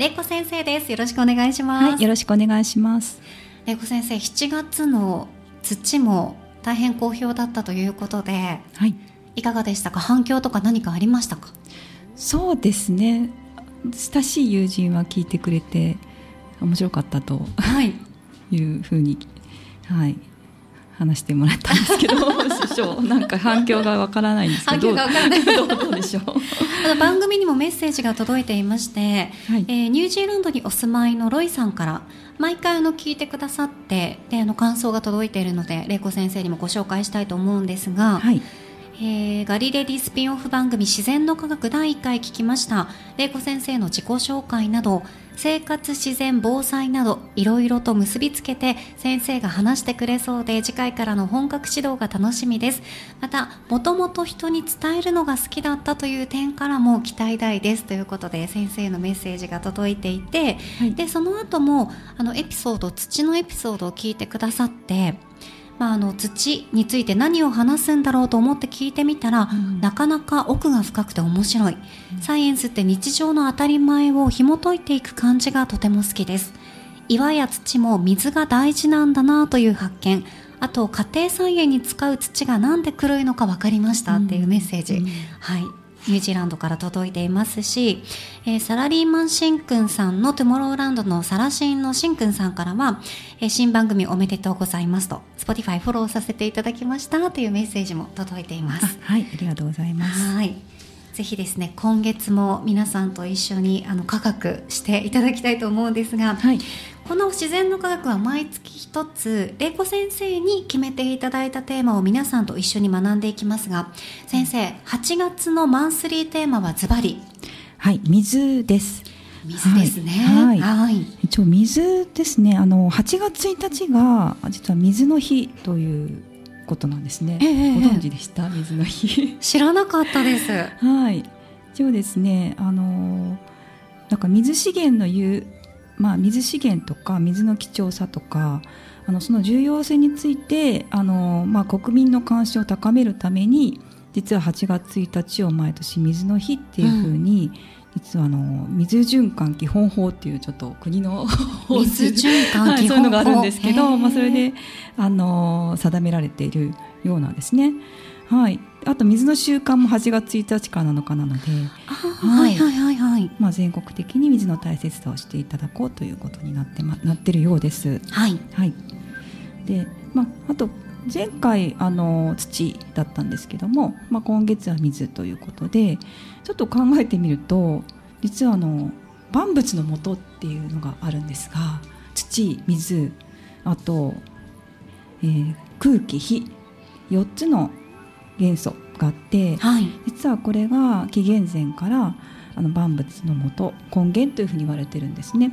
玲子先生です。よろしくお願いします、はい、よろしくお願いします。玲子先生7月の土も大変好評だったということで、はい、いかがでしたか？反響とか何かありましたか？そうですね。親しい友人は聞いてくれて面白かったと、はい、いうふうに、はい、話してもらったんですけど 師匠なんか反響がわからないんですけど反響がわからない。どうでしょう？あの番組にもメッセージが届いていまして、はい、えー、ニュージーランドにお住まいのロイさんから毎回あの聞いてくださってであの感想が届いているので玲子先生にもご紹介したいと思うんですが、はい。えー、ガリレディスピンオフ番組自然の科学第1回聞きました。玲子先生の自己紹介など生活自然防災などいろいろと結びつけて先生が話してくれそうで次回からの本格指導が楽しみです。またもともと人に伝えるのが好きだったという点からも期待大です。ということで先生のメッセージが届いていて、はい、でその後もあのエピソード土のエピソードを聞いてくださってまあ、あの土について何を話すんだろうと思って聞いてみたら、うん、なかなか奥が深くて面白い、うん、サイエンスって日常の当たり前を紐解いていく感じがとても好きです。岩や土も水が大事なんだなという発見。あと家庭菜園に使う土がなんで黒いのか分かりましたっていうメッセージ、うん、はいニュージーランドから届いていますし、えー、サラリーマンしんくんさんのトゥモローランドのサラシンのしんくんさんからは、えー、新番組おめでとうございますと、Spotify フォローさせていただきましたというメッセージも届いています。はい、ありがとうございます。はい。ぜひですね今月も皆さんと一緒にあの科学していただきたいと思うんですが、はい、この自然の科学は毎月一つ玲子先生に決めていただいたテーマを皆さんと一緒に学んでいきますが先生8月のマンスリーテーマはズバリはい水です水ですね。はい。はい、一応水ですね。あの8月1日が実は水の日ということなんですね。えー、ご存知でした？水の日。知らなかったです。はい。一応ですね、あのなんか水資源の有まあ、水資源とか水の貴重さとかあのその重要性についてあの、まあ、国民の関心を高めるために実は8月1日を毎年水の日っていうふうに、うん。実はあの水循環基本法っていうちょっと国の 水循環基本法、はい、そういうのがあるんですけど、まあ、それであの定められているようなんですね。はい、あと水の習慣も8月1日から7日なので、はい。はいはいはい、まあ、全国的に水の大切さをしていただこうということになって,、ま、なってるようです。はい、はい、でまあ、あと前回あの土だったんですけども、まあ、今月は水ということでちょっと考えてみると実はあの万物の元っていうのがあるんですが土水あと、えー、空気火4つの元素があって、はい、実はこれが紀元前からあの万物の元根源というふうに言われてるんですね。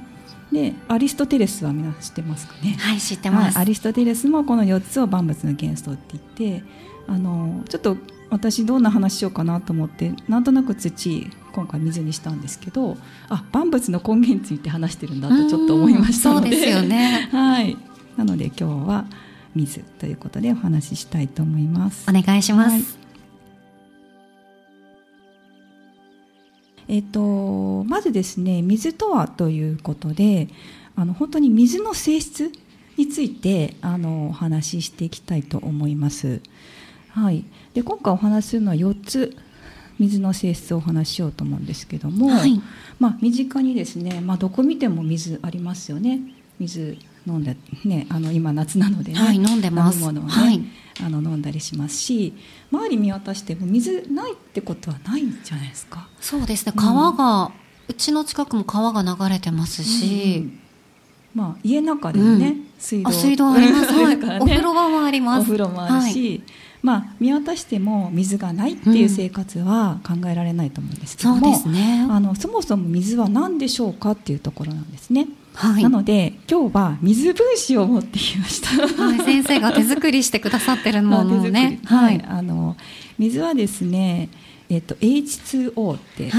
でアリストテレスは皆知ってますかね？はい知ってます、はい、アリストテレスもこの4つを万物の元素って言ってあのちょっと私どんな話しようかなと思ってなんとなく土今回水にしたんですけどあ万物の根源について話してるんだとちょっと思いましたので。そうですよね。はい。なので今日は水ということでお話ししたいと思います。お願いします、はい、えっ、とまずですね水とはということであの本当に水の性質についてあのお話ししていきたいと思います。はい、で今回お話しするのは4つ水の性質をお話ししようと思うんですけども、はい、まあ、身近にですね、まあ、どこ見ても水ありますよね。水飲んで、ね、あの今夏なのでね、はい、飲んでます。飲み物をね、はい、あの飲んだりしますし周り見渡しても水ないってことはないんじゃないですか？そうですね。川が、うん、うちの近くも川が流れてますし、うん。まあ、家の中でもね、うん、水道水道あります、はい。ね、お風呂場もあります。お風呂もあるし、はい、まあ、見渡しても水がないっていう生活は考えられないと思うんですけども、そうですね、あのそもそも水は何でしょうかっていうところなんですね。はい、なので今日は水分子を持ってきました、はい、先生が手作りしてくださってるものをね、はい、あの水はですねえっと、H2O って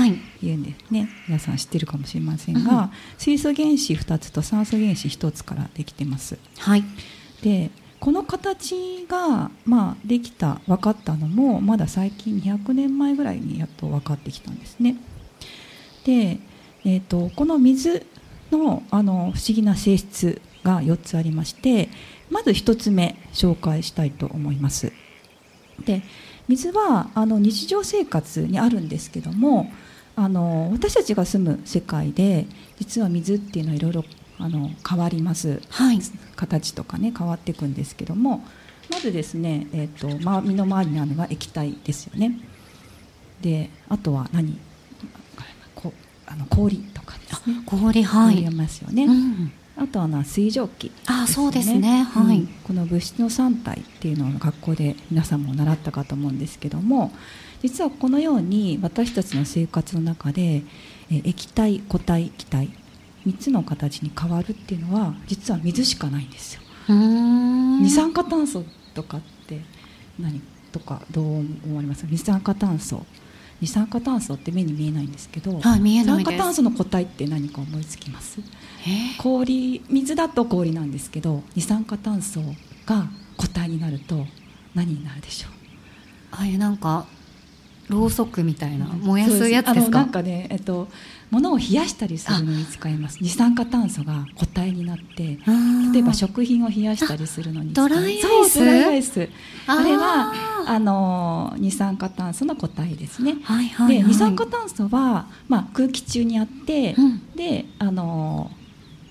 言うんですね、はい、皆さん知ってるかもしれませんが、うん、水素原子2つと酸素原子1つからできてます。はい、でこの形が、まあ、できた分かったのもまだ最近200年前ぐらいにやっと分かってきたんですね。で、えーと、この水のあの不思議な性質が4つありましてまず1つ目紹介したいと思います。で水はあの日常生活にあるんですけどもあの私たちが住む世界で実は水っていうのはいろいろあの変わります、はい、形とかね変わっていくんですけどもまずですね、えーと、と身の回りにあるのは液体ですよね。であとは何？こあの氷とかですね。氷はい。ありますよね、うん。あとはな水蒸気、ね、あそうですね、はい、うん、この物質の3体っていうのを学校で皆さんも習ったかと思うんですけども実はこのように私たちの生活の中でえ液体固体気体3つの形に変わるっていうのは実は水しかないんですよ。二酸化炭素とかって何とかどう思われます？か二酸化炭素二酸化炭素って目に見えないんですけど、はい、見えない二酸化炭素の固体って何か思いつきます？氷水だと氷なんですけど二酸化炭素が固体になると何になるでしょう？ああいうなんかろうそくみたいな燃やすやつですか？なんかね、えっと、物を冷やしたりするのに使います二酸化炭素が固体になって例えば食品を冷やしたりするのにドライアイス？ドライアイス。あれはあの二酸化炭素の固体ですね、はいはいはい、で二酸化炭素は、まあ、空気中にあって、うん、であの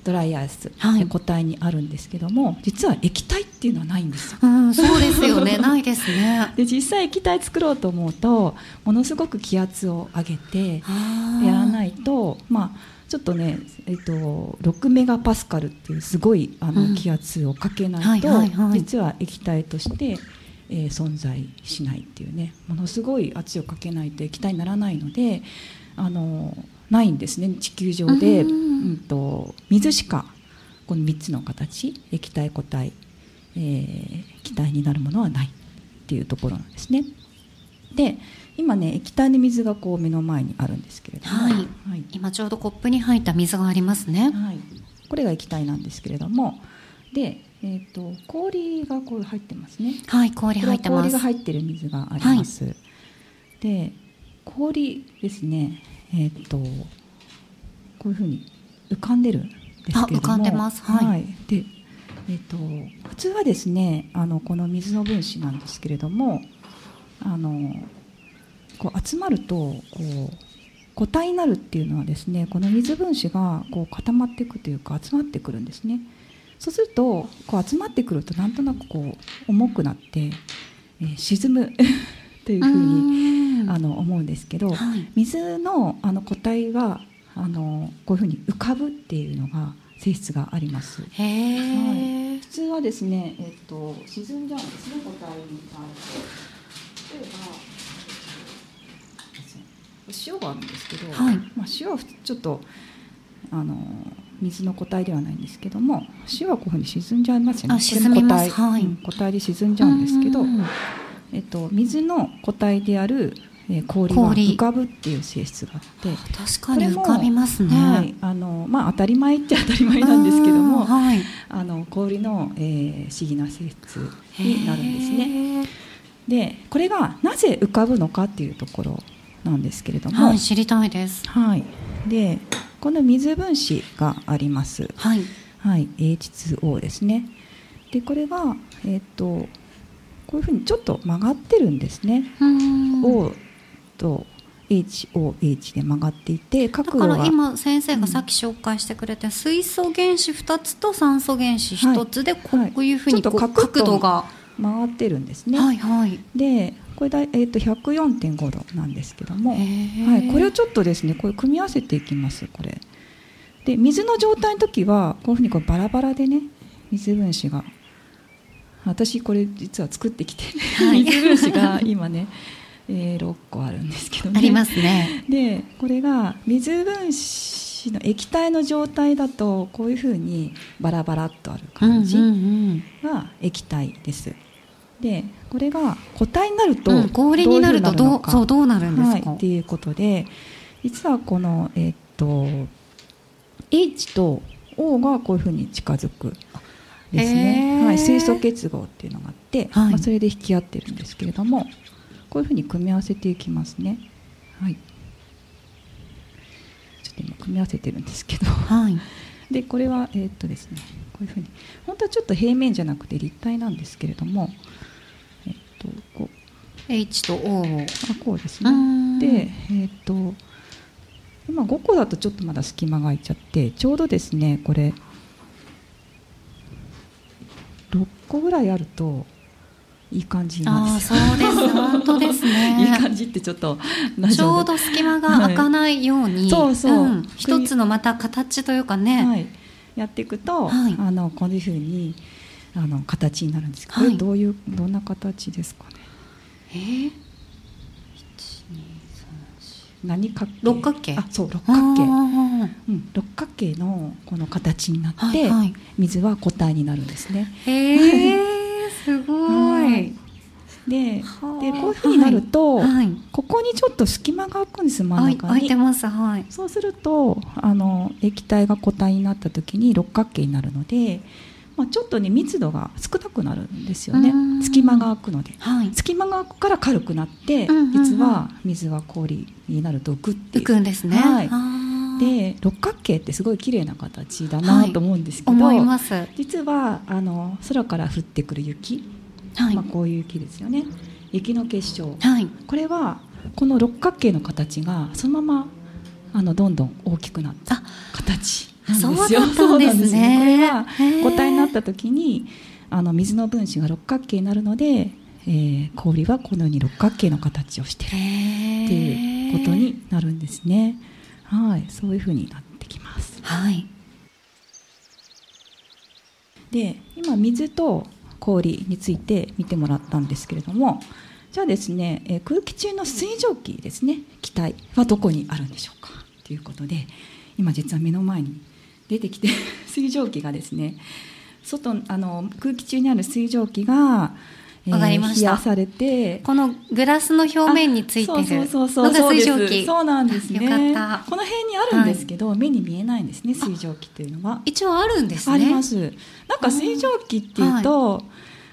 ドライアイスで固体にあるんですけども、はい、実は液体っていうのはないんですよ。うん、そうですよね。ないですね。で実際液体作ろうと思うとものすごく気圧を上げてやらないとまあちょっとね、えっと、6メガパスカルっていうすごいあの気圧をかけないと、実は液体として、えー、存在しないっていうね。ものすごい圧をかけないと液体にならないのであのないんですね地球上で、うん、と水しかこの3つの形液体固体、えー、気体になるものはないっていうところなんですね。で今ね液体の水がこう目の前にあるんですけれども、はいはい、今ちょうどコップに入った水がありますね。はい、これが液体なんですけれどもで、えーと、氷がこう入ってますね。はい氷入ってます。氷が入ってる水があります。はい、で氷ですねえっ、ー、とこういうふうに浮かんでるんですけども。浮かんでます。はい、はい、でえーと、普通はですねあのこの水の分子なんですけれどもあのこう集まるとこう固体になるっていうのはですねこの水分子がこう固まっていくというか集まってくるんですね。そうするとこう集まってくるとなんとなくこう重くなって、えー、沈む というふうにあの思うんですけど、はい、水のあの固体があのこういうふうに浮かぶっていうのが性質があります。はい、普通はですね、えっと、沈んじゃうんですね固体になると。例えば塩があるんですけど、はい、まあ、塩はちょっとあの水の固体ではないんですけども塩はこういうふうに沈んじゃいますよね。沈みます、はい、固体で沈んじゃうんですけど、えっと、水の固体である、えー、氷は浮かぶっていう性質があって確かに浮かびますね、はい、あのまあ、当たり前っちゃ当たり前なんですけども、はい、あの氷の、えー、不思議な性質になるんですね。でこれがなぜ浮かぶのかっていうところなんですけれども、はい、知りたいです。はい、でこの水分子があります。はい、はい、H2O ですね。でこれがえっ、ー、とこういうふうにちょっと曲がってるんですね。O と HOH で曲がっていて角度がだから今先生がさっき紹介してくれた、水素原子2つと酸素原子1つでこういうふうにこう角度が回ってるんですね。はいはい、でこれだ、えー、と104.5度なんですけども、はい、これをちょっとですねこれ組み合わせていきますこれ。で水の状態の時はこういうふうにこうバラバラでね水分子が。私これ実は作ってきて、はい、水分子が今ねえー、6個あるんですけどね。ありますね。でこれが水分子の液体の状態だとこういうふうにバラバラっとある感じが液体です。でこれが固体になると、うん、氷になるとどうそうどうなるんですか、はい、っていうことで実はこの、えー、っと H と O がこういうふうに近づくですね、はい、水素結合っていうのがあって、はい、まあ、それで引き合ってるんですけれどもこういうふうに組み合わせていきますね。はい。ちょっと今組み合わせてるんですけど、はい、でこれはえー、っとですね。こういうふうに。本当はちょっと平面じゃなくて立体なんですけれども、えっとこう。H と O を。あこうですね。でえっと今5個だとちょっとまだ隙間が空いちゃってちょうどですねこれ6個ぐらいあるといい感じなんですそうです。本当ですね。いい感じってちょっとちょうど隙間が開かないように、はい、そうそう、うん、一つのまた形というかね、はい、やっていくと、はい、あのこういうふうにあの形になるんですけど、これどういうどんな形ですかね。えー、何角六角形？あそう六角形、うん、六角形のこの形になって、はいはい、水は固体になるんですね。へえすごい。ででこういうふうになると、はい、ここにちょっと隙間が空くんです真ん中に。空いてます、はい、そうするとあの液体が固体になった時に六角形になるので、まあ、ちょっとね密度が少なくなるんですよね。隙間が空くので、はい、隙間が空くから軽くなって、実は水は氷になると浮くっていう。浮くんですね、はいで六角形ってすごい綺麗な形だなと思うんですけど、はい、実はあの空から降ってくる雪、はい、まあ、こういう雪ですよね。雪の結晶、はい、これはこの六角形の形がそのままあのどんどん大きくなった形なんですよ。そうなんですね。これは固体になった時にあの水の分子が六角形になるので、えー、氷はこのように六角形の形をしているっていうことになるんですね。はい、そういうふうになってきます。はい。で、今水と氷について見てもらったんですけれども、じゃあですね、え空気中の水蒸気ですね、気体はどこにあるんでしょうか？ということで、今実は目の前に出てきて 水蒸気がですね、外あの空気中にある水蒸気がわかりました。冷やされて、このグラスの表面についてるのが水蒸気。そうなんですね。この辺にあるんですけど、はい、目に見えないんですね、水蒸気というのは。一応あるんですね。あります。なんか水蒸気っていうと、はい、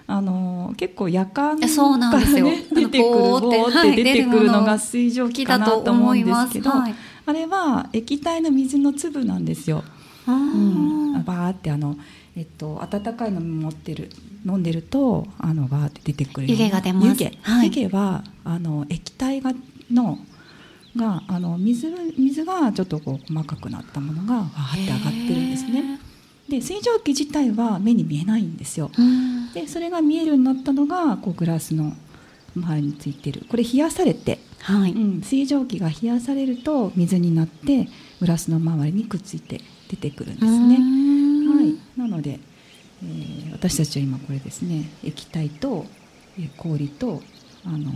あの結構夜間からね出てくるボーって出てくるのが水蒸気かなと思うんですけど、はい、あれは液体の水の粒なんですよ。うん、バーってあのえっと、温かい飲み持ってる飲んでるとあのバーって出てくる。湯気が出ます。湯気,、はい、湯気はあの液体がのがあの水水がちょっとこう細かくなったものがわーって上がってるんですね。で水蒸気自体は目に見えないんですよ。でそれが見えるようになったのがこうグラスの周りについてる。これ冷やされて、はい。うん、水蒸気が冷やされると水になってグラスの周りにくっついて出てくるんですね。はい、なので、えー、私たちは今これですね液体と、えー、氷とあの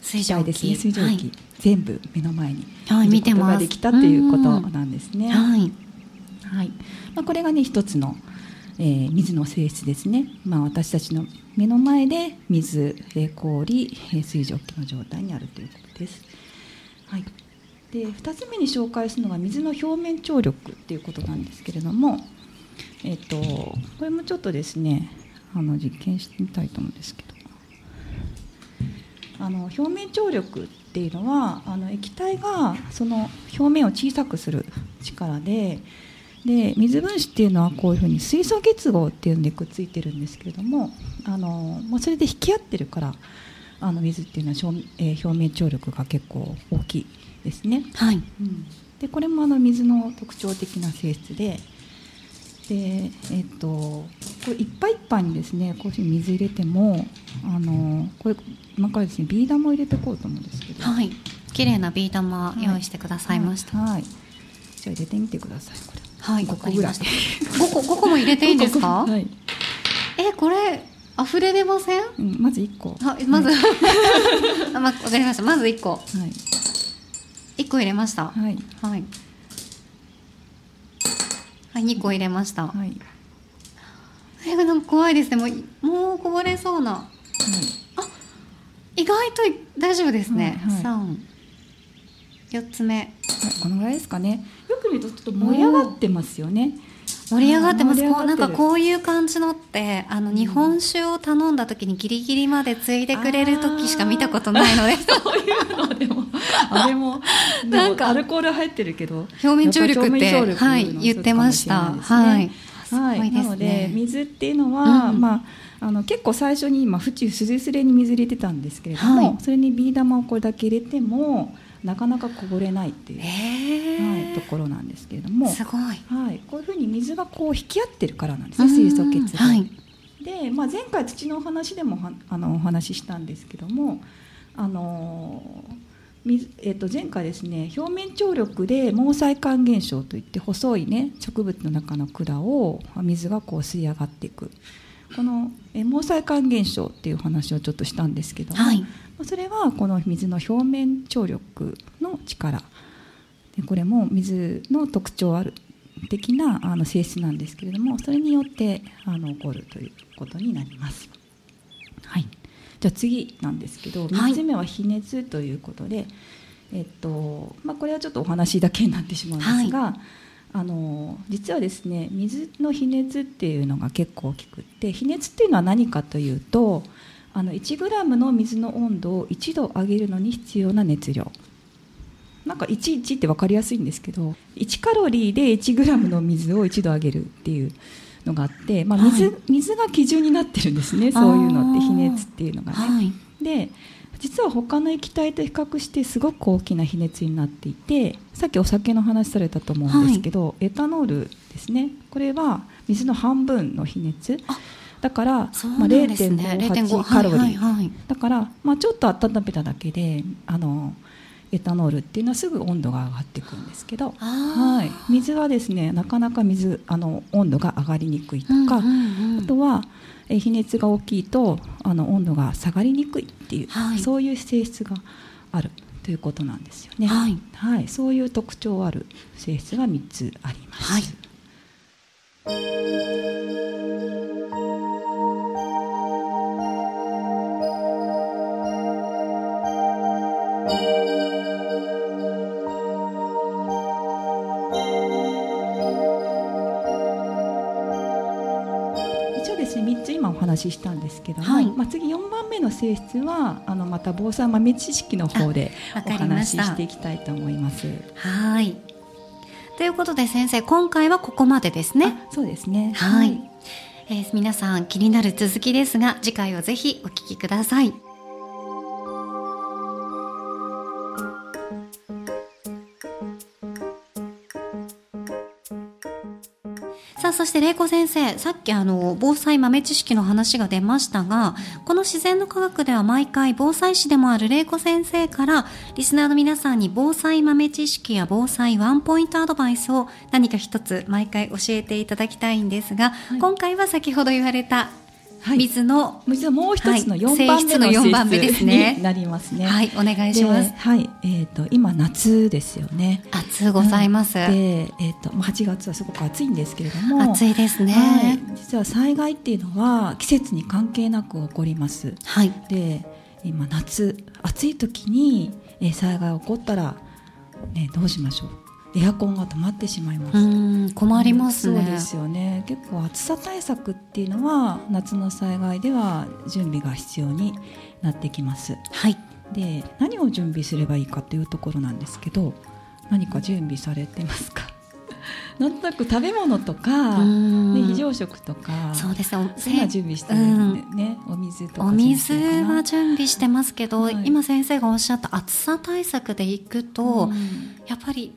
水蒸気。ですね水蒸気、はい、全部目の前に見ることができたということなんですね。はい、はい。まあ、これがね一つの、えー、水の性質ですね、まあ、私たちの目の前で水、えー、氷、えー、水蒸気の状態にあるということです。はい、で2つ目に紹介するのが水の表面張力っていうことなんですけれども、えーと、これもちょっとですねあの実験してみたいと思うんですけど。あの表面張力っていうのはあの液体がその表面を小さくする力でで水分子っていうのはこういうふうに水素結合っていうのでくっついてるんですけれどもあの、まあ、それで引き合ってるからあの水っていうのは表,、えー、表面張力が結構大きいですね。はい、うん、でこれもあの水の特徴的な性質でで、えっと、これいっぱいいっぱいにですねこういうふうに水入れてもあのこれ今からですねビー玉を入れていこうと思うんですけど。はい。綺麗なビー玉用意してくださいました、はい、はい、じゃあ入れてみてください。これ。はい。5個ぐらい。5個 ,5 個も入れていいんですか？はい。えこれ溢れ出ません、うん、まず1個。はいまず、はい、あ、ま、分かりました。まず1個。はい。1個入れました。はい。はいはい、2個入れました。はい。え、なんか怖いですね。もう、もうこぼれそうな。はい、あ、意外と大丈夫ですね。三。四つ目。このぐらいですかね。よく見るとちょっと盛り上がってますよね。盛り上がってます。こうなんかこういう感じのってあの日本酒を頼んだ時にギリギリまでついでくれる時しか見たことないので、そういうのでも あれもなんかアルコール入ってるけど表面張力ってはい言ってました。はい。はい、なので水っていうのは、うん、まああの結構最初に今縁すれすれに水入れてたんですけれども、はい、それにビー玉をこれだけ入れてもなかなかこぼれないっていう、はい、ところなんですけれどもすごい、はい、こういうふうに水がこう引き合ってるからなんですね水素結合、はい、で、まあ、前回土のお話でもあのお話ししたんですけどもあの水えー、と前回ですね表面張力で毛細管現象といって細いね植物の中の管を水がこう吸い上がっていくこの毛細管現象っていう話をちょっとしたんですけども、はい、それはこの水の表面張力の力でこれも水の特徴ある的なあの性質なんですけれどもそれによってあの起こるということになります。はい、じゃあ次なんですけど3つ目は比熱ということで、はい、えっとまあ、これはちょっとお話だけになってしまうんですが、はいあの実はですね水の比熱っていうのが結構大きくって比熱っていうのは何かというとあの 1g の水の温度を1度上げるのに必要な熱量。なんか11って分かりやすいんですけど1カロリーで 1g の水を1度上げるっていうのがあって、まあ水、はい、水が基準になってるんですねそういうのって比熱っていうのがね。はい、で実は他の液体と比較してすごく大きな比熱になっていてさっきお酒の話されたと思うんですけど、はい、エタノールですね。これは水の半分の比熱。だから、まあ、0.58カロリー、はいはいはい、だから、まあ、ちょっと温めただけであのエタノールっていうのはすぐ温度が上がっていくんですけど、はい、水はですねなかなか水あの温度が上がりにくいとか、うんうんうん、あとはえ比熱が大きいとあの温度が下がりにくいっていう、はい、そういう性質があるということなんですよね。はい、はい、そういう特徴ある性質が3つあります。はい話ししたんですけども、はい、まあ、次4番目の性質はあのまた防災豆知識の方でお話ししていきたいと思います。はいということで先生今回はここまでですね。そうですね。はい、はい、えー、皆さん気になる続きですが次回をぜひお聞きください。して玲子先生さっきあの防災豆知識の話が出ましたがこの自然の科学では毎回防災士でもある玲子先生からリスナーの皆さんに防災豆知識や防災ワンポイントアドバイスを何か一つ毎回教えていただきたいんですが、はい、今回は先ほど言われた水の水のもう一つの4番目の性質ですねになりますね。はい、お願いします。はい、えっ、ー、と今夏ですよね。暑ございます。で、えっ、ー、と8月はすごく暑いんですけれども、暑いですね。はい、実は災害っていうのは季節に関係なく起こります。はい。で、今夏暑い時に災害起こったらねどうしましょう。エアコンが止まってしまいます。困りますね、そうですよね。結構暑さ対策っていうのは夏の災害では準備が必要になってきます。はい。で何を準備すればいいかというところなんですけど何か準備されてますか？なんとなく食べ物とか、ね、非常食とかそうです。ねそういうの準備してるんでね、うん、お水とかお水は準備してますけど、はい、今先生がおっしゃった暑さ対策でいくと、うん、やっぱり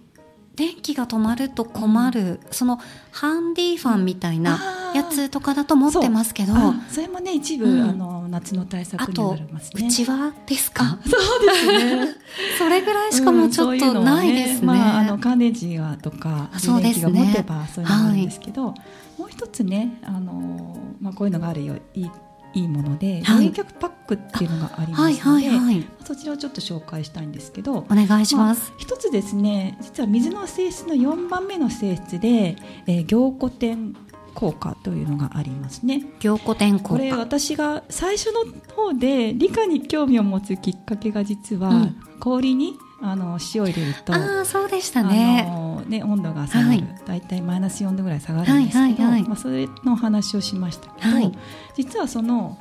電気が止まると困る、そのハンディファンみたいなやつとかだと思ってますけど。それもね一部、うん、あの夏の対策になりますね。うちわですか？そうですね。それぐらいしかもちょっとないですね。うん、ね。まあ、あの乾電池がとか電気が持てばそういうのがあるんですけど、はい、もう一つねあの、まあ、こういうのがあるよ。いいいいもので、はい、冷却パックっていうのがありますので、はいはいはい、そちらをちょっと紹介したいんですけどお願いします、まあ、一つですね実は水の性質の4番目の性質で、えー、凝固点効果というのがありますね。凝固点効果。これ私が最初の方で理科に興味を持つきっかけが実は、うん、氷にあの塩を入れるとあそうでしたね。あのね温度が下がる、はい、大体マイナス4度ぐらい下がるんですけど、まあ、それの話をしました。けど、はい、実はその、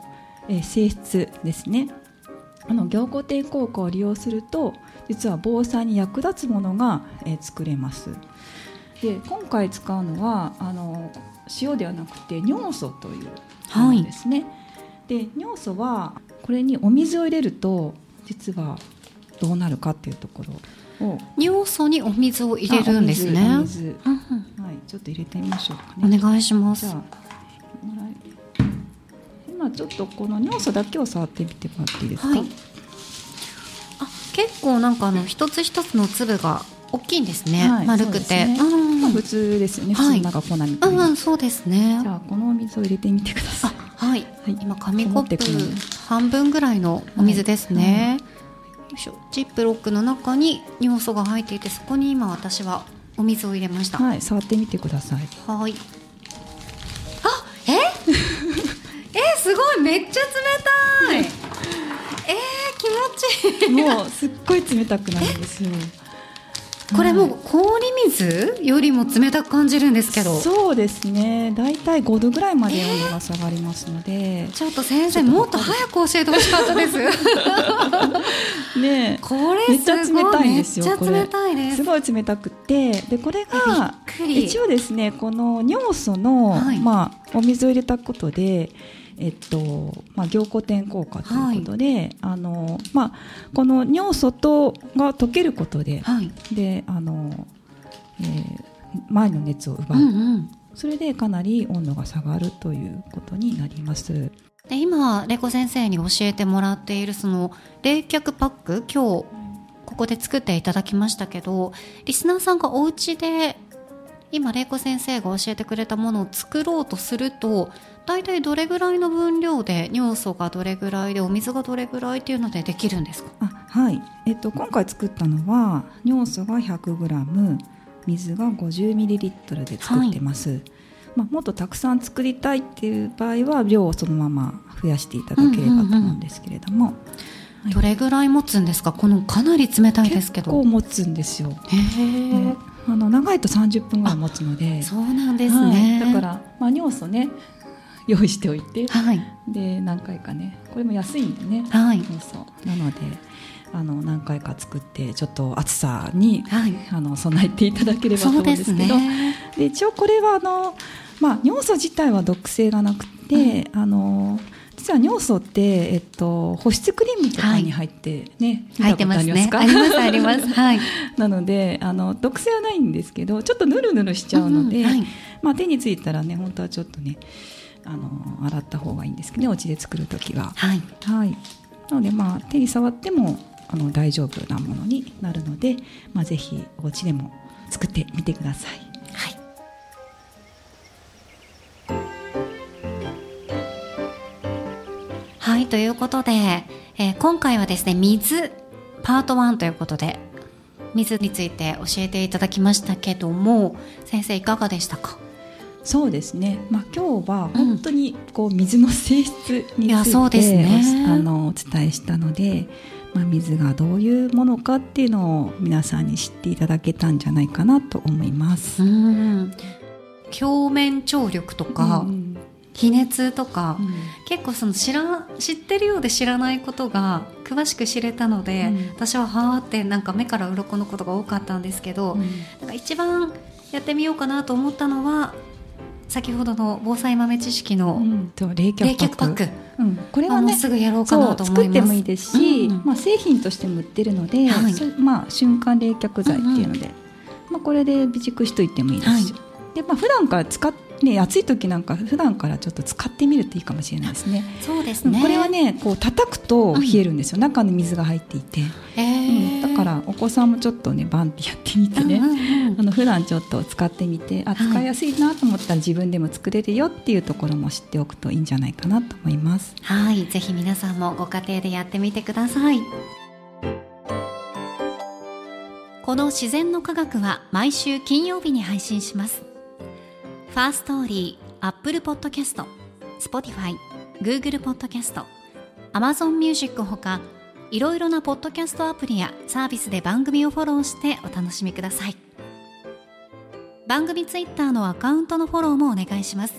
えー、性質ですね。あの凝固点効果を利用すると実は防災に役立つものが、えー、作れます。で今回使うのはあの塩ではなくて尿素というものですね、はい、で尿素はこれにお水を入れると実はどうなるかっていうところを尿素にお水を入れるんですね。はい、ちょっと入れてみましょうかね。お願いします。今ちょっとこの尿素だけを触ってみてもらっていいですか？はい、あ、結構なんかあの一つ一つの粒が大きいんですね。はい、丸くて、ね、まあ、普通ですよね。普通のなんか粉みたいな、うん、そうですね。じゃあこのお水を入れてみてください。はい、はい、今紙コップ半分ぐらいのお水ですね。よいしょジップロックの中に尿素が入っていてそこに今私はお水を入れました。はい触ってみてください。はい。あえ？えすごい。めっちゃ冷たい。えー、気持ちいい。もうすっごい冷たくなるんですよこれもう氷水よりも冷たく感じるんですけど。そうですね。大体5度ぐらいまで温度が下がりますので、えー、ちょっと先生もっと早く教えてほしかったです。ねこれめっちゃ冷たいんですよすごい。冷たくて。でこれが一応ですねこの尿素の、はい、まあ、お水を入れたことでえっとまあ、凝固点効果ということで、はい、あのまあ、この尿素とが溶けることではい、であのえー、前の熱を奪う、うんうん、それでかなり温度が下がるということになります。で今レコ先生に教えてもらっているその冷却パック今日ここで作っていただきましたけどリスナーさんがお家で今玲子先生が教えてくれたものを作ろうとすると大体どれぐらいの分量で尿素がどれぐらいでお水がどれぐらいっていうのでできるんですか？あはい、えっと、今回作ったのは尿素が 100g 水が 50ml で作ってます、はい、まあ、もっとたくさん作りたいっていう場合は量をそのまま増やしていただければと思うんですけれども、どれぐらい持つんですか？このかなり冷たいですけど。結構持つんですよ。へえ、あの長いと30分ぐらい持つので。そうなんですね、はい、だから、まあ、尿素ね 用意しておいて、はい、で何回かね。これも安いんでね、はい、尿素なのであの何回か作ってちょっと暑さに、はい、あの備えていただければと思うんですけど。で、ね、一応これはあの、まあ、尿素自体は毒性がなくて、あの実は尿素って、えっと、保湿クリームとかに入ってね、はい、入ってますね。ありますありますはい。なのであの毒性はないんですけどちょっとぬるぬるしちゃうので、うんはい、まあ、手についたらね本当はちょっとねあの洗った方がいいんですけどねお家で作る時は。はい、はい、なのでまあ手に触ってもあの大丈夫なものになるので、まあ、ぜひお家でも作ってみてくださいはいということで、えー、今回はですね水パート1ということで水について教えていただきましたけども先生いかがでしたか？そうですね、まあ、今日は本当にこう水の性質について、ね、あのお伝えしたので、まあ、水がどういうものかっていうのを皆さんに知っていただけたんじゃないかなと思います。うん。表面張力とか、うん、気熱とか、うん、結構その知ら知ってるようで知らないことが詳しく知れたので、うん、私ははあってなんか目から鱗のことが多かったんですけど、なんか一番やってみようかなと思ったのは先ほどの防災豆知識の冷却パック、うん、これはねすぐやろうかなと思います。作ってもいいですし、うん。うん、まあ、製品としても売ってるので、はい、まあ、瞬間冷却剤っていうので、うんうん、まあ、これで備蓄しといてもいいです。よ、はい、でまあ普段から使っね、暑い時なんか普段からちょっと使ってみるといいかもしれないですね。そうですね。これはね、こう叩くと冷えるんですよ。うん、中に水が入っていて、えー、うん、だからお子さんもちょっとねバンってやってみてね、うんうんうん、あの普段ちょっと使ってみて、あ使いやすいなと思ったら自分でも作れるよっていうところも知っておくといいんじゃないかなと思います。はい、ぜひ皆さんもご家庭でやってみてください。この自然の科学は毎週金曜日に配信します。ファーストーリー Apple Podcast、Spotify、Google Podcast、Amazon Music ほかいろいろなポッドキャストアプリやサービスで番組をフォローしてお楽しみください。番組ツイッターのアカウントのフォローもお願いします。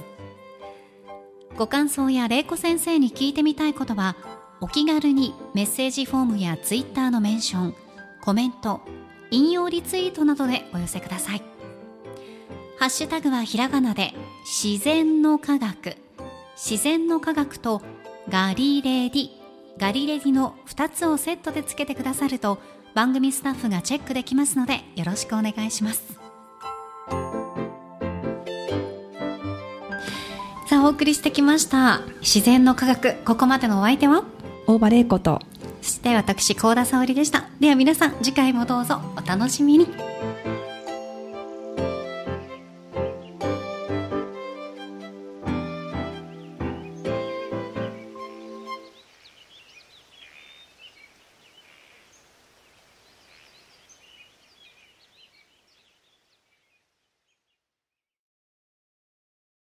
ご感想や玲子先生に聞いてみたいことはお気軽にメッセージフォームやツイッターのメンションコメント引用リツイートなどでお寄せください。ハッシュタグはひらがなで自然の科学。自然の科学とガリレディ。ガリレディの2つをセットでつけてくださると番組スタッフがチェックできますのでよろしくお願いします。さあお送りしてきました自然の科学。ここまでのお相手は？大場玲子と。そして私高田沙織でした。では皆さん次回もどうぞお楽しみに